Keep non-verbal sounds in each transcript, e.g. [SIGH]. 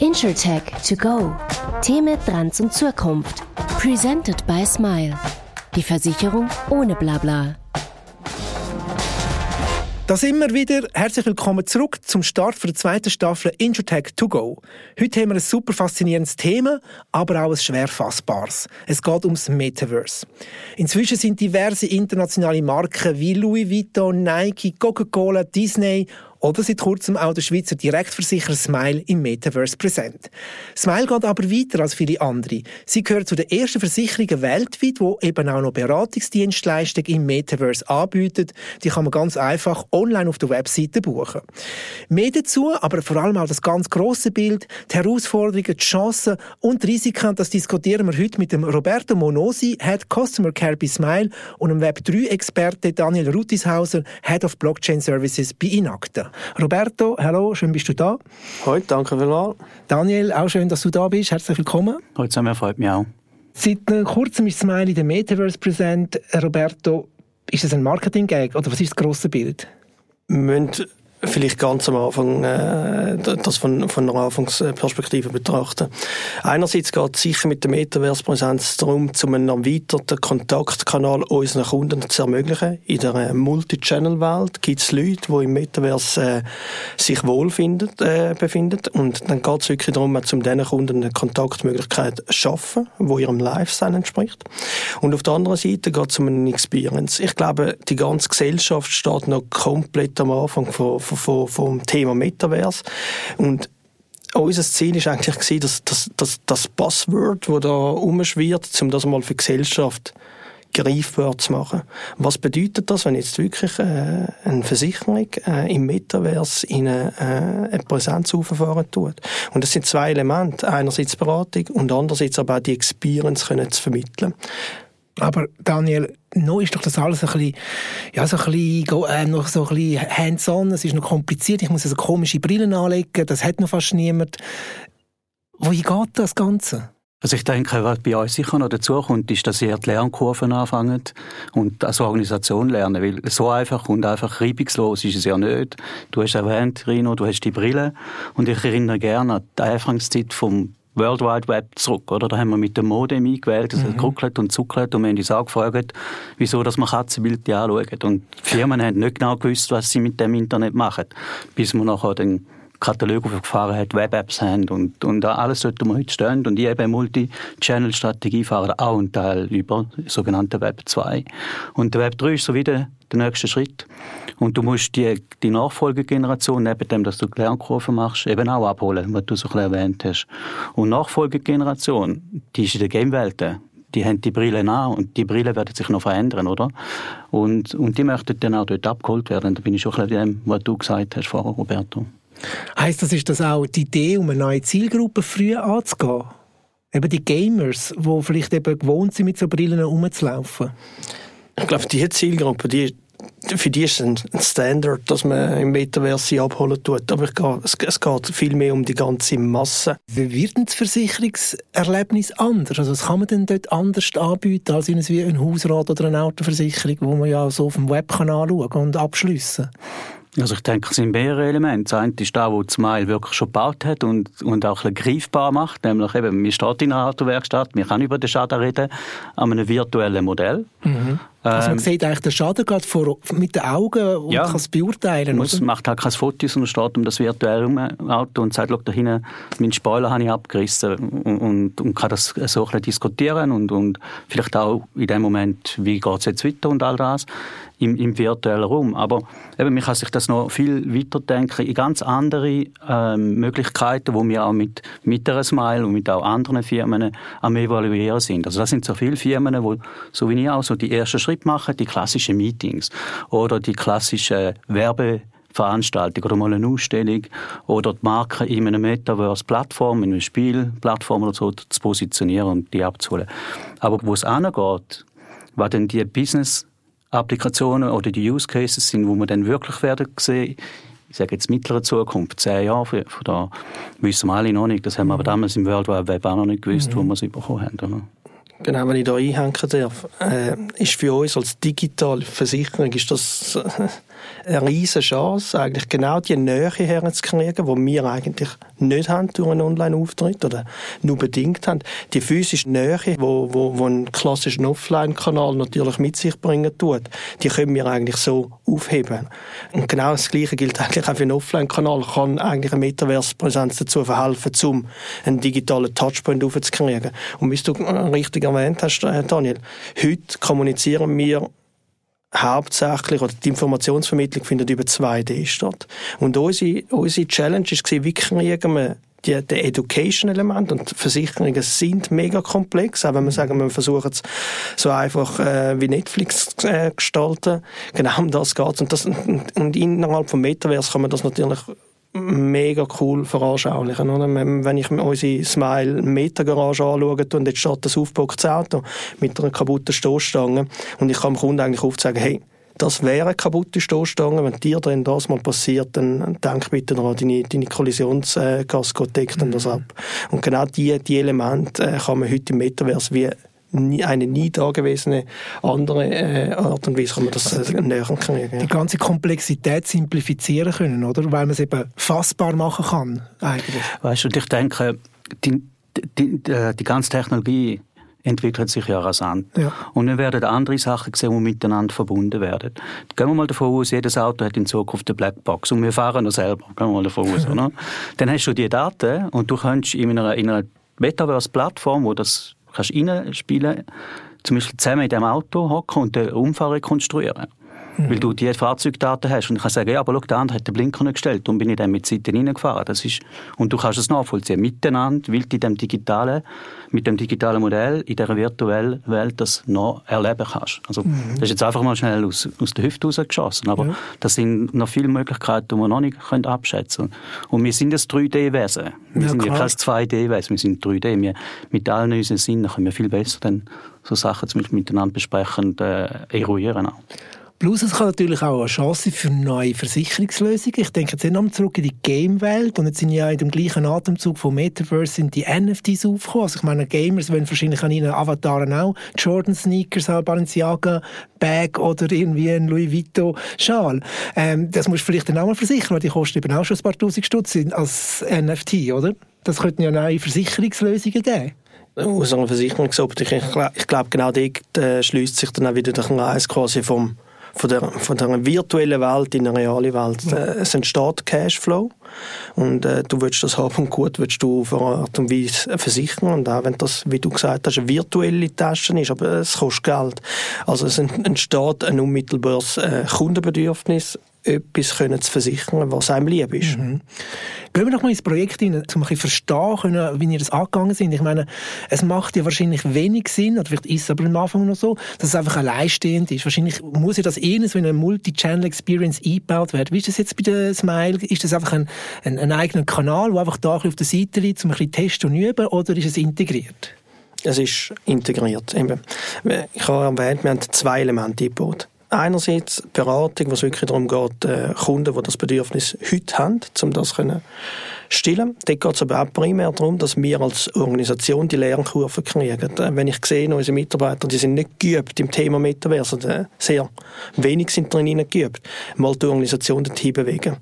InsurTech to go. Themen, Trends und Zukunft. Presented by Smile. Die Versicherung ohne Blabla. Da sind wir wieder. Herzlich willkommen zurück zum Start der zweiten Staffel InsurTech to go. Heute haben wir ein super faszinierendes Thema, aber auch ein schwer fassbares. Es geht ums Metaverse. Inzwischen sind diverse internationale Marken wie Louis Vuitton, Nike, Coca-Cola, Disney oder seit kurzem auch der Schweizer Direktversicherer Smile im Metaverse präsent. Smile geht aber weiter als viele andere. Sie gehört zu den ersten Versicherungen weltweit, die eben auch noch Beratungsdienstleistungen im Metaverse anbietet. Die kann man ganz einfach online auf der Webseite buchen. Mehr dazu, aber vor allem auch das ganz große Bild, die Herausforderungen, die Chancen und die Risiken, das diskutieren wir heute mit dem Roberto Monosi, Head Customer Care bei Smile und dem Web3-Experte Daniel Rutishauser, Head of Blockchain Services bei Inacta. Roberto, hallo, schön bist du da. Heute, danke vielmals. Daniel, auch schön, dass du da bist. Herzlich willkommen. Heute zusammen, freut mich auch. Seit kurzem ist Smile in der Metaverse präsent. Roberto, ist das ein Marketing-Gag oder was ist das grosse Bild? Wir müssen vielleicht ganz am Anfang äh, das von, von einer Anfangsperspektive betrachten. Einerseits geht es sicher mit der Metaverse-Präsenz darum, zum einen erweiterten Kontaktkanal unseren Kunden zu ermöglichen. In der Multi-Channel-Welt gibt es Leute, die im Metaverse äh, sich wohlfinden, äh, befinden und dann geht es wirklich darum, zum diesen Kunden eine Kontaktmöglichkeit zu schaffen, die ihrem Lifestyle entspricht. Und auf der anderen Seite geht es um eine Experience. Ich glaube, die ganze Gesellschaft steht noch komplett am Anfang von vom, vom Thema Metaverse. Und unser Ziel war eigentlich gewesen, dass, dass, dass das Buzzword, das da umschwirrt, um das mal für die Gesellschaft greifbar zu machen. Was bedeutet das, wenn jetzt wirklich äh, eine Versicherung äh, im Metaverse in eine, äh, eine Präsenz auffahren tut? Und das sind zwei Elemente. Einerseits Beratung und andererseits aber auch die Experience können zu vermitteln. Aber Daniel, noch ist doch das alles ein bisschen, ja, so ein bisschen, äh, noch so ein bisschen hands-on, es ist noch kompliziert, ich muss also komische Brillen anlegen, das hat noch fast niemand. Wohin geht das Ganze? Also ich denke, was bei uns sicher noch dazu kommt, ist, dass ihr die Lernkurven anfangen und als Organisation lernen, weil so einfach und einfach reibungslos ist es ja nicht. Du hast erwähnt, Rino, du hast die Brille und ich erinnere gerne an die Anfangszeit vom World Wide Web zurück, oder? Da haben wir mit dem Modem eingewählt, das mhm. hat und zuckelt und wir haben uns auch gefragt, wieso dass man Katzenbilder anschauen. Und die Firmen haben nicht genau gewusst, was sie mit dem Internet machen, bis wir nachher den Katalog aufgefahren hat, Web-Apps haben und, und alles wo wir heute stehen. Und ich eben Multi-Channel-Strategie fahren auch einen Teil über sogenannte Web 2. Und der Web 3 ist so wieder der nächste Schritt. Und du musst die, die Nachfolgegeneration, neben dem, dass du Lernkurven machst, eben auch abholen, was du so ein bisschen erwähnt hast. Und Nachfolgegeneration, die ist in der Game-Welt die haben die Brille an und die Brille werden sich noch verändern, oder? Und, und die möchten dann auch dort abgeholt werden. Da bin ich schon ein bisschen dem, was du gesagt hast vorher, Roberto. Heißt das, ist das auch die Idee, um eine neue Zielgruppe früh anzugehen? Eben die Gamers, die vielleicht eben gewohnt sind, mit so Brillen rumzulaufen? Ich glaube, diese Zielgruppe, die für die ist es ein Standard, dass man im Metaverse abholen tut. Aber gehe, es, es, geht viel mehr um die ganze Masse. Wie wird denn das Versicherungserlebnis anders? Also was kann man denn dort anders anbieten als wie ein Hausrat oder eine Autoversicherung, wo man ja so auf dem Web kann anschauen und abschliessen also ich denke, es sind mehrere Elemente. Das eine ist da, wo Smile wirklich schon gebaut hat und, und auch ein greifbar macht. Nämlich eben, man steht in einer Autowerkstatt, man kann über den Schaden reden, an einem virtuellen Modell. Mhm. Also man ähm, sieht eigentlich den Schaden gerade vor, mit den Augen und ja, kann es beurteilen, Man macht halt kein Foto, sondern steht um das virtuelle Auto und sagt, da hinten, meinen Spoiler habe ich abgerissen und, und, und kann das so ein bisschen diskutieren und, und vielleicht auch in dem Moment, wie geht es jetzt weiter und all das im, im virtuellen Raum. Aber eben, man kann sich das noch viel weiter denken in ganz andere ähm, Möglichkeiten, wo wir auch mit, mit der Smile und mit auch anderen Firmen am Evaluieren sind. Also das sind so viele Firmen, wo, so wie ich auch, so die ersten Schritte machen, die klassischen Meetings oder die klassischen Werbe Veranstaltung oder mal eine Ausstellung oder die Marke in einer Metaverse-Plattform, in einer Spielplattform oder so zu positionieren und die abzuholen. Aber wo es angeht, was denn die Business Applikationen oder die Use Cases sind, wo wir dann wirklich werden sehen, ich sage jetzt mittlere Zukunft, zehn Jahre, von da wissen wir alle noch nicht. Das haben wir aber damals im World Wide Web auch noch nicht gewusst, mhm. wo wir es bekommen haben. Genau, wenn ich da einhängen darf, äh, ist für uns als digitale Versicherung ist das eine riesige Chance, eigentlich genau die Nähe herzukriegen, die wir eigentlich nicht haben durch einen Online-Auftritt oder nur bedingt haben. Die physische Nähe, wo, wo, wo ein klassischer Offline-Kanal natürlich mit sich bringen tut, die können wir eigentlich so aufheben. Und genau das Gleiche gilt eigentlich auch für einen Offline-Kanal. Kann eigentlich eine Metaverse-Präsenz dazu verhelfen, um einen digitalen Touchpoint aufzukriegen. Und wie du richtig erwähnt hast, äh, Daniel, heute kommunizieren wir hauptsächlich, oder die Informationsvermittlung findet über 2D statt. Und unsere, unsere Challenge war, wie kriegen wir die, die Education-Element und Versicherungen sind mega komplex, auch wenn wir sagen, wir versuchen es so einfach äh, wie Netflix äh, gestalten. Genau um das geht und, das, und, und innerhalb vom Metaverse kann man das natürlich mega cool veranschaulichen. Oder? Wenn ich mir unsere Smile Meta Garage anschaue und jetzt steht das aufgepacktes Auto mit einer kaputten Stoßstange und ich kann dem Kunden eigentlich aufzeigen, hey, das wäre eine kaputte Stoßstange. Wenn dir dann das mal passiert, dann denk bitte daran, deine, deine Kollisionskasko deckt dann das ab. Und genau die, die Elemente äh, kann man heute im Metaverse wie eine nie dagewesene andere äh, Art und Weise kann man das äh, näher kriegen. Die ganze Komplexität simplifizieren können, oder? Weil man es eben fassbar machen kann, eigentlich. Weißt du, ich denke, die, die, die, äh, die ganze Technologie entwickelt sich ja rasant. Ja. Und wir werden andere Sachen sehen, die miteinander verbunden werden. Gehen wir mal davon aus, jedes Auto hat in Zukunft eine Blackbox und wir fahren noch selber. Gehen wir mal davon aus, [LAUGHS] oder? Dann hast du die Daten und du kannst in einer, in einer Metaverse-Plattform, wo das kannst reinspielen, zum Beispiel zusammen in dem Auto hocken und den Unfall rekonstruieren. Mhm. Weil du die Fahrzeugdaten hast. Und ich kann sagen, ja, aber schau, der andere hat den Blinker nicht gestellt und bin ich dann mit Seiten reingefahren. Das ist, und du kannst es nachvollziehen. Miteinander, weil du in dem digitalen, mit dem digitalen Modell in dieser virtuellen Welt das noch erleben kannst. Also, mhm. das ist jetzt einfach mal schnell aus, aus der Hüfte rausgeschossen. Aber ja. das sind noch viele Möglichkeiten, die wir noch nicht können abschätzen können. Und wir sind ein 3D-Wesen. Wir ja, sind ja kein 2D-Wesen. Wir sind 3D. Wir, mit allen unseren Sinnen können wir viel besser dann so Sachen zum Beispiel miteinander besprechen und äh, eruieren auch. Plus es kann natürlich auch eine Chance für neue Versicherungslösungen. Ich denke jetzt nochmal zurück in die Game-Welt und jetzt sind ja in dem gleichen Atemzug von Metaverse sind die NFTs aufgekommen. Also ich meine, Gamers wollen wahrscheinlich an ihren Avataren auch Jordan-Sneakers Balenciaga, Bag oder irgendwie ein Louis Vuitton Schal. Ähm, das musst du vielleicht dann auch mal versichern, weil die kosten eben auch schon ein paar tausend Stutz als NFT, oder? Das könnten ja neue Versicherungslösungen geben aus einer Versicherungsoptik. Ich, ich glaube, genau dort äh, schließt sich dann auch wieder der Kreis quasi vom von der, von der virtuellen Welt in eine reale Welt. Äh, es entsteht Cashflow und äh, du willst das haben gut willst du auf eine Art und Weise versichern und auch wenn das, wie du gesagt hast, eine virtuelle Tasche ist, aber es kostet Geld. Also es entsteht ein unmittelbares äh, Kundenbedürfnis etwas können zu versichern, was einem lieb ist. Mhm. Gehen wir doch mal ins Projekt rein, um ein bisschen verstehen können, wie ihr das angegangen sind. Ich meine, es macht ja wahrscheinlich wenig Sinn, oder vielleicht ist es aber am Anfang noch so, dass es einfach alleinstehend ist. Wahrscheinlich muss ja das eher so in eine Multi-Channel-Experience eingebaut werden. Wie ist das jetzt bei der Smile? Ist das einfach ein, ein, ein eigener Kanal, der einfach da auf der Seite liegt, um ein bisschen testen und üben, oder ist es integriert? Es ist integriert. Ich habe erwähnt, wir haben zwei Elemente eingebaut einerseits Beratung, was wirklich darum geht, äh, Kunden, die das Bedürfnis heute haben, um das können stillen. Dort geht es aber auch primär darum, dass wir als Organisation die Lernkurve kriegen. Äh, wenn ich sehe, unsere Mitarbeiter, die sind nicht geübt im Thema Metaverse, also sehr wenig sind drin geübt, mal die Organisation dorthin bewegen.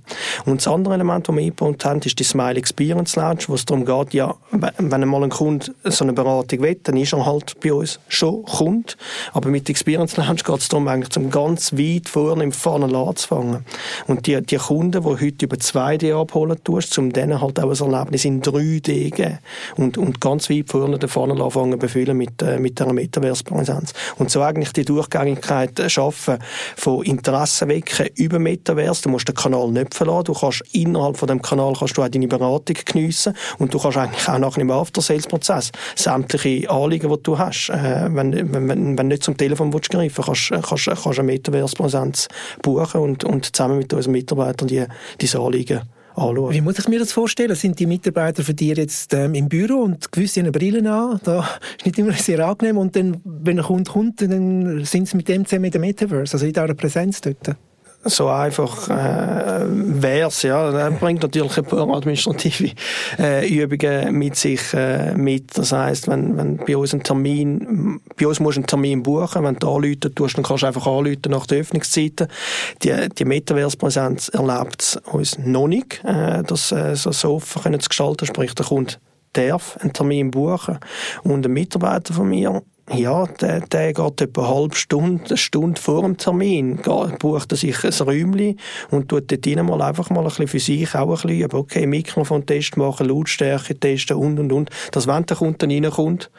Und das andere Element, das wir eingebaut haben, ist die Smile Experience Lounge, wo es darum geht, ja, wenn einmal ein Kunde so eine Beratung will, dann ist er halt bei uns schon Kunde. Aber mit der Experience Lounge geht es darum, eigentlich zum ganz weit vorne im Funnel anzufangen. Und die, die Kunden, die heute über 2D abholen tust, um denen halt auch ein Erlebnis in 3D geben und, und ganz weit vorne Funnel anfangen befüllen mit, äh, mit einer Metaverse-Präsenz. Und so eigentlich die Durchgängigkeit schaffen von Interesse wecken über Metaverse. Du musst den Kanal nicht verlassen. Du kannst innerhalb von dem Kanal kannst du auch deine Beratung geniessen und du kannst eigentlich auch nachher im After-Sales-Prozess sämtliche Anliegen, die du hast, äh, wenn, wenn, wenn, nicht zum Telefon willst greifen kannst, kannst, kannst eine Metaverse-Präsenz buchen und, und zusammen mit unseren Mitarbeitern die, diese Anliegen anschauen. Wie muss ich mir das vorstellen? Sind die Mitarbeiter für dich jetzt ähm, im Büro und gewisse eine Brillen an? Da ist nicht immer [LAUGHS] sehr angenehm. Und dann, wenn ein Kunde kommt, dann sind sie mit dem zusammen in der Metaverse, also in dieser Präsenz dort? So einfach äh, wäre es. Ja. Das bringt natürlich ein paar administrative äh, Übungen mit sich äh, mit. Das heißt, wenn, wenn bei uns ein Termin, bei uns musst du einen Termin buchen, wenn du anrufen tust, dann kannst du einfach anrufen nach den Öffnungszeiten. Die, die Metaverse-Präsenz erlaubt es uns noch nicht, äh, das äh, so, so offen zu gestalten, sprich der Kunde darf einen Termin buchen und ein Mitarbeiter von mir ja, der, der geht etwa eine halbe Stunde, eine Stunde vor dem Termin, bucht er sich ein Räumchen und tut dort rein mal einfach mal ein bisschen für sich auch ein bisschen, okay, Mikrofon-Test machen, Lautstärke testen und, und, und. Das, wenn der Kunde dann reinkommt.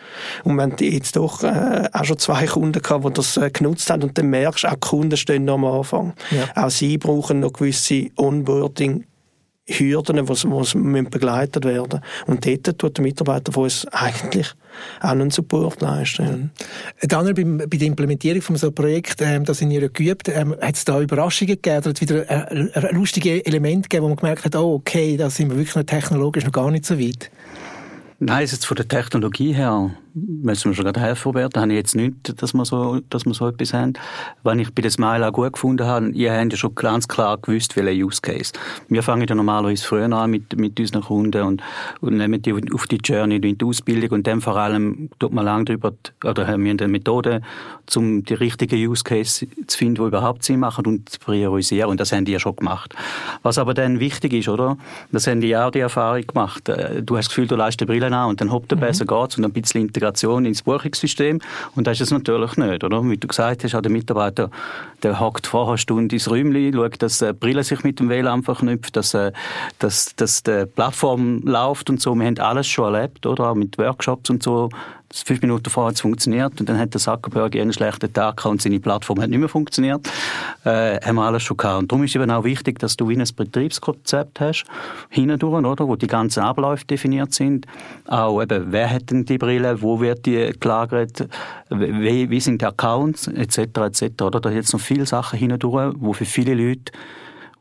Und wenn die jetzt doch äh, auch schon zwei Kunden gehabt, die das äh, genutzt haben und dann merkst, auch die Kunden stehen noch am Anfang. Ja. Auch sie brauchen noch gewisse Onboarding Hürden, die begleitet werden Und dort tut der Mitarbeiter von uns eigentlich auch einen Support leisten. Mhm. Dann bei, bei der Implementierung von so einem Projekt, ähm, das in ihr geübt, ähm, hat es da Überraschungen gegeben oder hat wieder ein, ein lustiges Element gegeben, wo man gemerkt hat, oh okay, da sind wir wirklich noch technologisch noch gar nicht so weit? Nein, jetzt von der Technologie her müssen wir schon gerade helfen, Robert. Da habe ich jetzt nicht, dass wir so, dass wir so etwas haben. Wenn ich bei der Smile auch gut gefunden habe, ihr habt ja schon ganz klar gewusst, welcher Use Case. Wir fangen ja normalerweise früher an mit, mit unseren Kunden und, und nehmen die auf die Journey, die Ausbildung und dann vor allem tut man lange drüber, oder haben wir eine Methode, um die richtigen Use Case zu finden, die überhaupt Sinn machen und zu priorisieren. Und das haben die ja schon gemacht. Was aber dann wichtig ist, oder? Das haben die auch die Erfahrung gemacht. Äh, du hast das Gefühl, du leistest die Brille an und dann hoppt er mhm. besser geht's und ein bisschen Integration ins Buchungssystem. Und das ist es natürlich nicht, oder? Wie du gesagt hast, der Mitarbeiter, der hockt vorher eine Stunde ins Räumchen, schaut, dass die Brille sich mit dem WLAN verknüpft, dass, äh, dass, dass die Plattform läuft und so. Wir haben alles schon erlebt, oder? Auch mit Workshops und so fünf Minuten vorher hat funktioniert und dann hat der Zuckerberg einen schlechten Tag gehabt und seine Plattform hat nicht mehr funktioniert. Äh, haben wir alles schon gehabt. Und darum ist eben auch wichtig, dass du wie ein Betriebskonzept hast, hindurch, oder, wo die ganzen Abläufe definiert sind. Auch eben, wer hat denn die Brille, wo wird die gelagert, wie, wie sind die Accounts, etc., etc., oder? Da jetzt noch viele Sachen hindurch, wo für viele Leute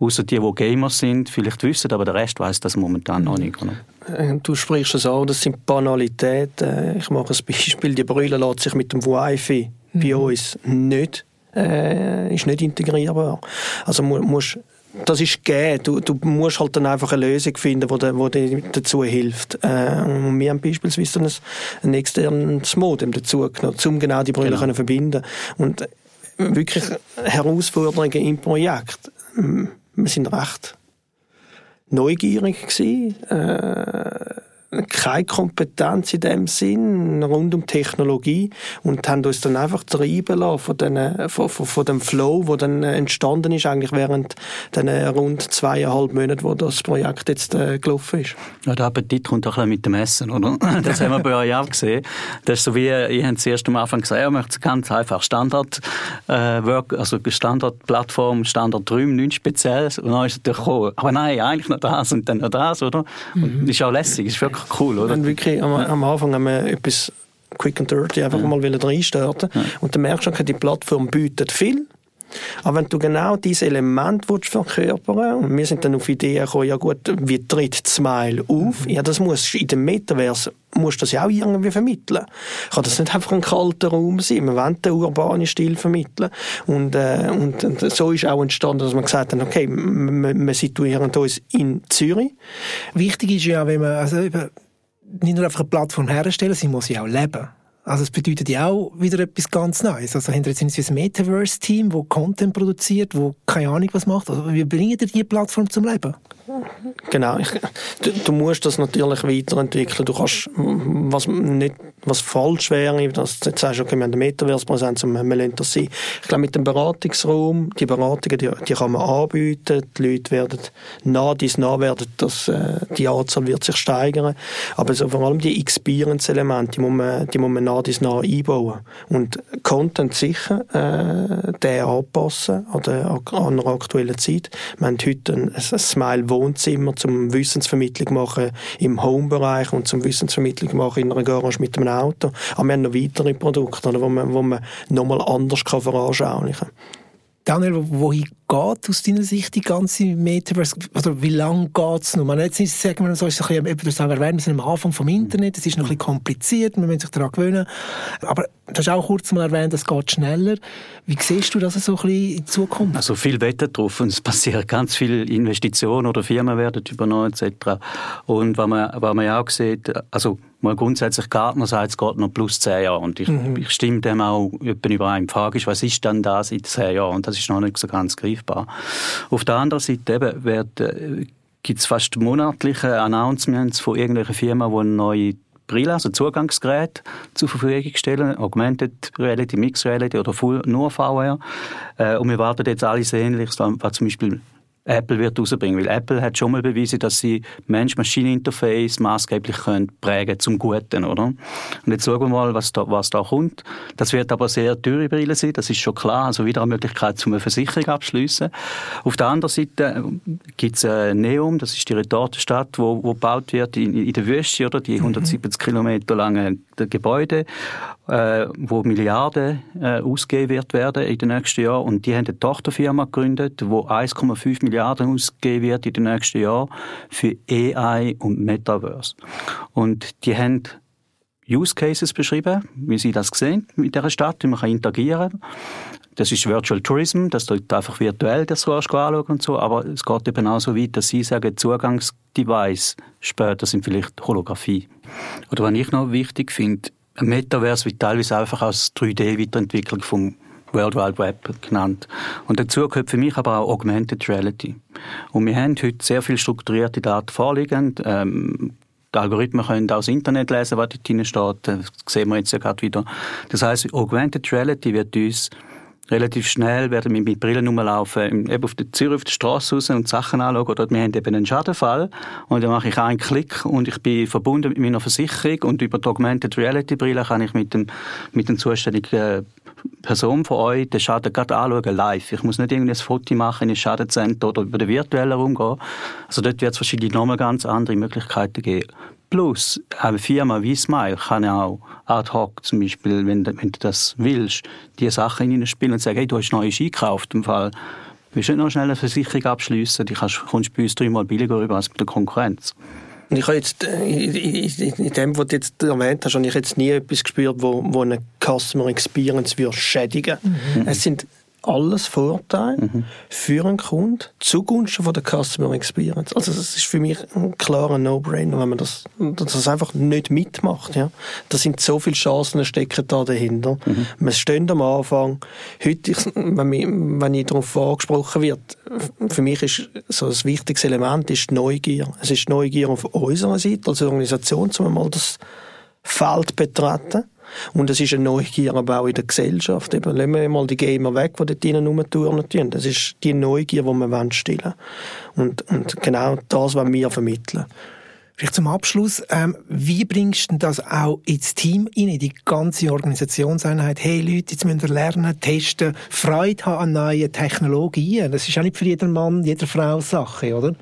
außer die, die Gamers sind, vielleicht wissen, aber der Rest weiß das momentan noch nicht. Oder? Äh, du sprichst es an, das sind Banalitäten. Ich mache ein Beispiel. Die Brille lässt sich mit dem Wi-Fi mhm. bei uns nicht, äh, ist nicht integrierbar. Also musst das ist gegeben. Du, du musst halt dann einfach eine Lösung finden, die dir dazu hilft. Äh, und wir haben beispielsweise ein, ein externes Modem dazu genommen, um genau die Brille genau. verbinden Und wirklich Herausforderungen im Projekt. Wir sind recht neugierig gewesen. Äh, keine Kompetenz in dem Sinn rund um Technologie und haben uns dann einfach treiben lassen von, den, von, von, von dem Flow, der dann entstanden ist, eigentlich während den rund zweieinhalb Monaten, wo das Projekt jetzt äh, gelaufen ist. Ja, der Appetit kommt auch ein bisschen mit dem Essen, oder? [LAUGHS] Das haben wir bei euch auch gesehen. Das ist so wie, ihr habt zuerst am Anfang gesagt, ihr möchtet ganz einfach Standard, äh, Work, also Standardplattform, Standardräume, nichts Spezielles und dann ist es natürlich gekommen, aber nein, eigentlich noch das und dann noch das, oder? Und mhm. ist auch lässig, ist wirklich cool, oder? Und wirklich am, am Anfang haben wir etwas quick and dirty einfach ja. mal reinstarten ja. und dann merkst du, okay, die Plattform bietet viel, aber wenn du genau dieses Element willst verkörpern und wir sind dann auf Ideen gekommen, ja gut, wie tritt Smile auf? Ja, das muss in dem Metaverse musst das ja auch irgendwie vermitteln. Kann das nicht einfach ein kalter Raum sein? Wir wollen den urbanen Stil vermitteln. Und, äh, und, und, so ist auch entstanden, dass man gesagt hat, okay, wir, wir situieren uns in Zürich. Wichtig ist ja, wenn man, also nicht nur einfach eine Plattform herstellen, sie muss ja auch leben. Also es bedeutet ja auch wieder etwas ganz Neues. Also wir jetzt ein Metaverse-Team, das Content produziert, wo keine Ahnung was macht. Also wie bringen ihr die Plattform zum Leben? Genau. Ich, du, du, musst das natürlich weiterentwickeln. Du kannst, was nicht, was falsch wäre, dass du jetzt sagst, okay, wir haben eine Metaverse-Präsenz und wir lassen das sein. Ich glaube, mit dem Beratungsraum, die Beratungen, die, die kann man anbieten, die Leute werden nah dies nah werden, das, äh, die Anzahl wird sich steigern. Aber so vor allem die Experience-Elemente, die muss man, die muss man nah dies nah einbauen. Und Content sicher, äh, den anpassen an der, an der aktuellen Zeit. Wir haben heute ein, ein Smile Wohnzimmer zum Wissensvermittlung machen im Homebereich und zum Wissensvermittlung machen in einer Garage mit einem Auto. Aber wir haben noch weitere Produkte, wo man, wo man nochmal anders kann veranschaulichen kann. Daniel, wohin geht aus deiner Sicht die ganze Metaverse? Oder wie lange geht es noch? Man jetzt ist, sagen wir so, ist es ein bisschen, du wir sind am Anfang vom Internet, es ist noch ein bisschen kompliziert, man muss sich daran gewöhnen. Aber du hast auch kurz mal erwähnt, es geht schneller. Wie siehst du das so ein bisschen in Zukunft? Also viel Wetter drauf und es passieren ganz viele Investitionen oder Firmen werden übernommen etc. Und was man, was man ja auch sieht, also mal grundsätzlich Gartner sagt, es geht noch plus zehn Jahre und ich, mhm. ich stimme dem auch überein. Die Frage ist, was ist dann das in zehn Jahren? Und das ist noch nicht so ganz greifbar. Auf der anderen Seite eben wird, äh, gibt es fast monatliche Announcements von irgendwelchen Firmen, die neue Brille, also Zugangsgerät zur Verfügung stellen, Augmented Reality, Mixed Reality oder Full nur VR. Äh, und wir warten jetzt alles Ähnliches, was zum Beispiel Apple wird rausbringen. Weil Apple hat schon mal bewiesen, dass sie Mensch-Maschinen-Interface maßgeblich können prägen zum Guten, oder? Und jetzt schauen wir mal, was da, was da kommt. Das wird aber sehr teure Brille sein, das ist schon klar. Also wieder eine Möglichkeit, zum eine Versicherung abschließen. Auf der anderen Seite gibt es äh, Neum, das ist die Retortenstadt, wo, wo gebaut wird in, in der Wüste, oder? Die 170 mhm. Kilometer lange Gebäude, äh, wo Milliarden äh, ausgegeben wird werden in den nächsten Jahren. Und die haben eine Tochterfirma gegründet, wo 1,5 Milliarden Milliarden ausgegeben wird in den nächsten Jahren für AI und Metaverse. Und die haben Use Cases beschrieben, wie sie das sehen mit dieser Stadt, wie man interagieren kann. Das ist Virtual Tourism, dass du einfach virtuell das anschauen und so, aber es geht eben auch so weit, dass sie sagen, Zugangsdevice später sind vielleicht Holographie. Oder was ich noch wichtig finde, Metaverse wird teilweise einfach als 3D-Weiterentwicklung vom World Wide Web genannt. Und dazu gehört für mich aber auch Augmented Reality. Und wir haben heute sehr viel strukturierte Daten vorliegen. Ähm, die Algorithmen können das Internet lesen, was dort drin steht. Das sehen wir jetzt ja gerade wieder. Das heißt, Augmented Reality wird uns relativ schnell werden wir mit Brillen rumlaufen, eben auf der Zürich auf der Straße raus und Sachen anschauen. Oder wir haben eben einen Schadenfall und dann mache ich einen Klick und ich bin verbunden mit meiner Versicherung und über die Augmented Reality Brille kann ich mit dem, mit dem zuständigen Person von euch den Schaden gerade anschauen, live. Ich muss nicht irgendwie ein Foto machen in ein Schadencenter oder über den virtuellen Raum gehen. Also dort wird es wahrscheinlich nochmal ganz andere Möglichkeiten geben. Plus, eine Firma wie Smile kann ja auch ad hoc, zum Beispiel, wenn, wenn du das willst, die Sachen in spielen und sagen, hey, du hast Neues eingekauft, im Fall, willst du nicht noch schnell eine Versicherung abschließen, die kannst, kommst bei uns dreimal billiger rüber als bei der Konkurrenz. Und ich habe jetzt, äh, in dem, was du jetzt erwähnt hast, habe ich jetzt nie etwas gespürt, wo, wo eine Customer Experience würde schädigen. Mhm. Es sind alles Vorteile mhm. für einen Kunden zugunsten von der Customer Experience. Also das ist für mich ein klarer No-Brainer, wenn man das, das einfach nicht mitmacht. Ja. Da sind so viele Chancen stecken da dahinter. Mhm. Wir stehen am Anfang. Heute, wenn, ich, wenn ich darauf angesprochen wird, für mich ist so ein wichtiges Element ist Neugier. Es ist Neugier auf unserer Seite als Organisation, um mal das Feld betreten und es ist eine Neugier aber auch in der Gesellschaft. Eben, lassen wir mal die Gamer weg, die dort drinnen rumturnen. Das ist die Neugier, die wir stillen wollen. Und, und genau das wollen wir vermitteln. Vielleicht zum Abschluss, ähm, wie bringst du das auch ins Team in die ganze Organisationseinheit? Hey Leute, jetzt müsst ihr lernen, testen, Freude haben an neuen Technologien. Das ist auch nicht für jeden Mann, jede Frau Sache, oder?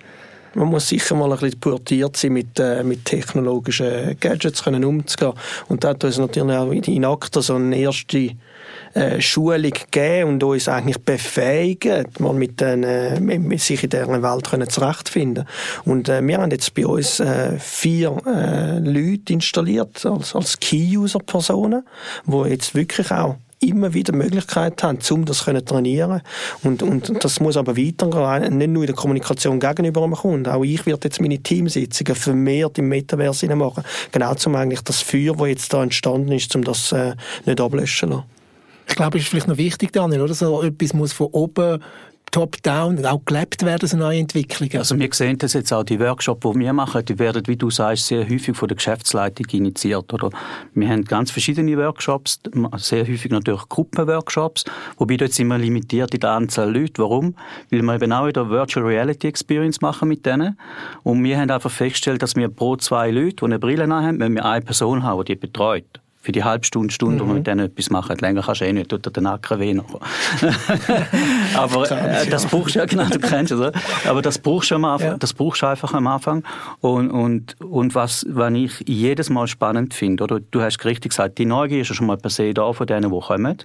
Man muss sicher mal ein bisschen portiert sein, mit, äh, mit technologischen Gadgets können umzugehen. Und da hat uns natürlich auch in ACTA so eine erste äh, Schulung gegeben und uns eigentlich befähigen, mal mit den, äh, mit sich in dieser Welt können zurechtfinden Und äh, wir haben jetzt bei uns äh, vier äh, Leute installiert als, als Key-User-Personen, die jetzt wirklich auch immer wieder Möglichkeit haben, um das zu trainieren. Und, und das muss aber weitergehen, nicht nur in der Kommunikation gegenüber dem Kunden. Auch ich werde jetzt meine Teamsitzungen vermehrt im Metaverse machen. Genau um eigentlich das Feuer, das jetzt da entstanden ist, um das äh, nicht ablöschen zu lassen. Ich glaube, es ist vielleicht noch wichtig, Daniel, oder? So etwas muss von oben top-down auch gelebt werden, so neue Entwicklungen? Also wir sehen das jetzt auch, die Workshops, die wir machen, die werden, wie du sagst, sehr häufig von der Geschäftsleitung initiiert. Oder wir haben ganz verschiedene Workshops, sehr häufig natürlich Gruppenworkshops, wobei dort sind wir limitiert in der Anzahl Leute. Warum? Weil wir eben auch wieder Virtual Reality Experience machen mit denen. Und wir haben einfach festgestellt, dass wir pro zwei Leute, die eine Brille haben, wenn wir eine Person haben, die betreut für die halbe Stunde, Stunde, mhm. wo wir mit denen etwas machen. Länger kannst du eh nicht, tut dir den Nacken weh noch. Aber [LAUGHS] äh, das brauchst du ja, genau, du kennst es? Aber das brauchst du am Anfang, ja. das brauchst du einfach am Anfang. Und, und, und was, was ich jedes Mal spannend finde, oder? Du hast richtig gesagt, die Neugier ist ja schon mal per se da von denen, die kommen.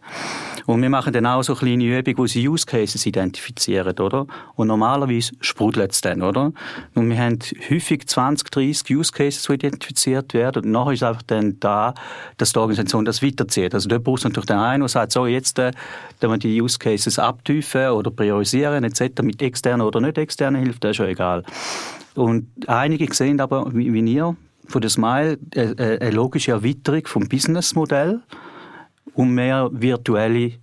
Und wir machen dann auch so kleine Übungen, wo sie Use Cases identifizieren, oder? Und normalerweise sprudelt es dann, oder? Und wir haben häufig 20, 30 Use Cases, die identifiziert werden. Und nachher ist einfach dann da, dass die Organisation das weiterzieht. Also da braucht es natürlich den einen, der sagt, so, jetzt, äh, wir die Use Cases abtiefen oder priorisieren, etc., mit externer oder nicht externer Hilfe, das ist ja egal. Und einige sehen aber, wie, wie ihr, von der Smile, eine, äh, äh, eine logische Erweiterung vom Businessmodell um mehr virtuelle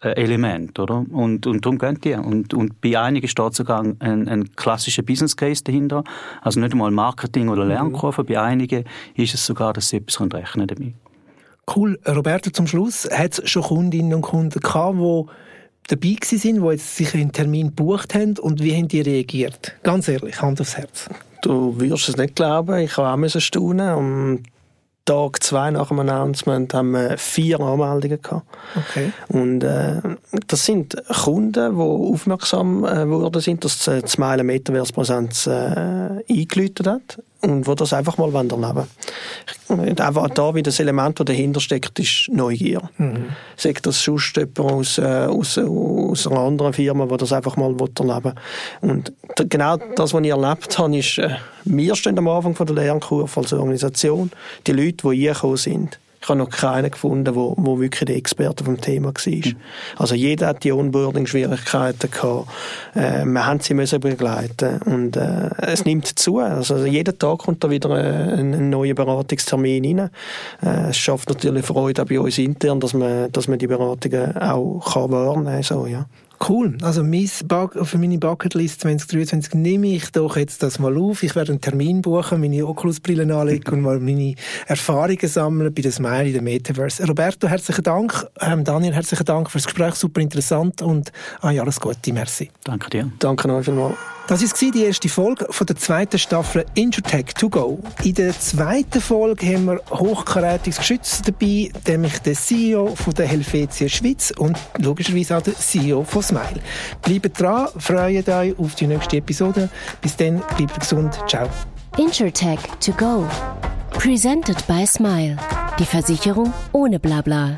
äh, Element, oder? Und, und darum gehen die. Und, und bei einigen steht sogar ein, ein klassischer Business Case dahinter. Also nicht einmal Marketing oder mhm. Lernkurve. Mhm. Bei einigen ist es sogar, dass sie etwas rechnen damit. Cool. Roberto, zum Schluss, hat es schon Kundinnen und Kunden gehabt, die dabei sind, die jetzt sich einen Termin gebucht haben und wie haben die reagiert? Ganz ehrlich, Hand aufs Herz. Du wirst es nicht glauben, ich habe auch staunen. Am Tag zwei nach dem Announcement haben wir vier Anmeldungen gehabt. Okay. Und äh, das sind Kunden, die aufmerksam äh, geworden sind, dass die Smile Metaverse Präsenz äh, eingeläutet hat und wo das einfach mal erleben wollen. Einfach da, wie das Element, das dahinter steckt, ist Neugier. Mhm. Sagt das sonst jemand aus, äh, aus, aus einer anderen Firma, die das einfach mal erleben will. Und genau das, was ich erlebt habe, ist, äh, wir stehen am Anfang von der Lernkurve als Organisation, die Leute, die eingekommen sind, ich habe noch keinen gefunden, wo, wo wirklich der Experte vom Thema war. Mhm. Also jeder hat die Onboarding-Schwierigkeiten gehabt. Äh, wir haben sie müssen begleiten und äh, es nimmt zu. Also jeden Tag kommt da wieder äh, ein, ein neuer Beratungstermin rein. Äh, es schafft natürlich Freude auch bei uns intern, dass man, dass man die Beratungen auch kann wahrnehmen kann. So, ja. Cool. Also für meine Bucketlist 2023 nehme ich doch jetzt das mal auf. Ich werde einen Termin buchen, meine Oculusbrillen anlegen und mal meine Erfahrungen sammeln bei der Smile in der Metaverse. Roberto, herzlichen Dank. Ähm, Daniel, herzlichen Dank für das Gespräch. Super interessant und ah, ja, alles Gute. Merci. Danke dir. Danke noch vielmals. Das war die erste Folge von der zweiten Staffel Intertech to go. In der zweiten Folge haben wir hochkarätiges Geschütz dabei, nämlich den CEO von der Helvetia Schweiz und logischerweise auch den CEO von Smile. Bleibt dran, freut euch auf die nächste Episode. Bis dann, bleibt gesund. Ciao. Intertech to go. Presented by Smile. Die Versicherung ohne Blabla.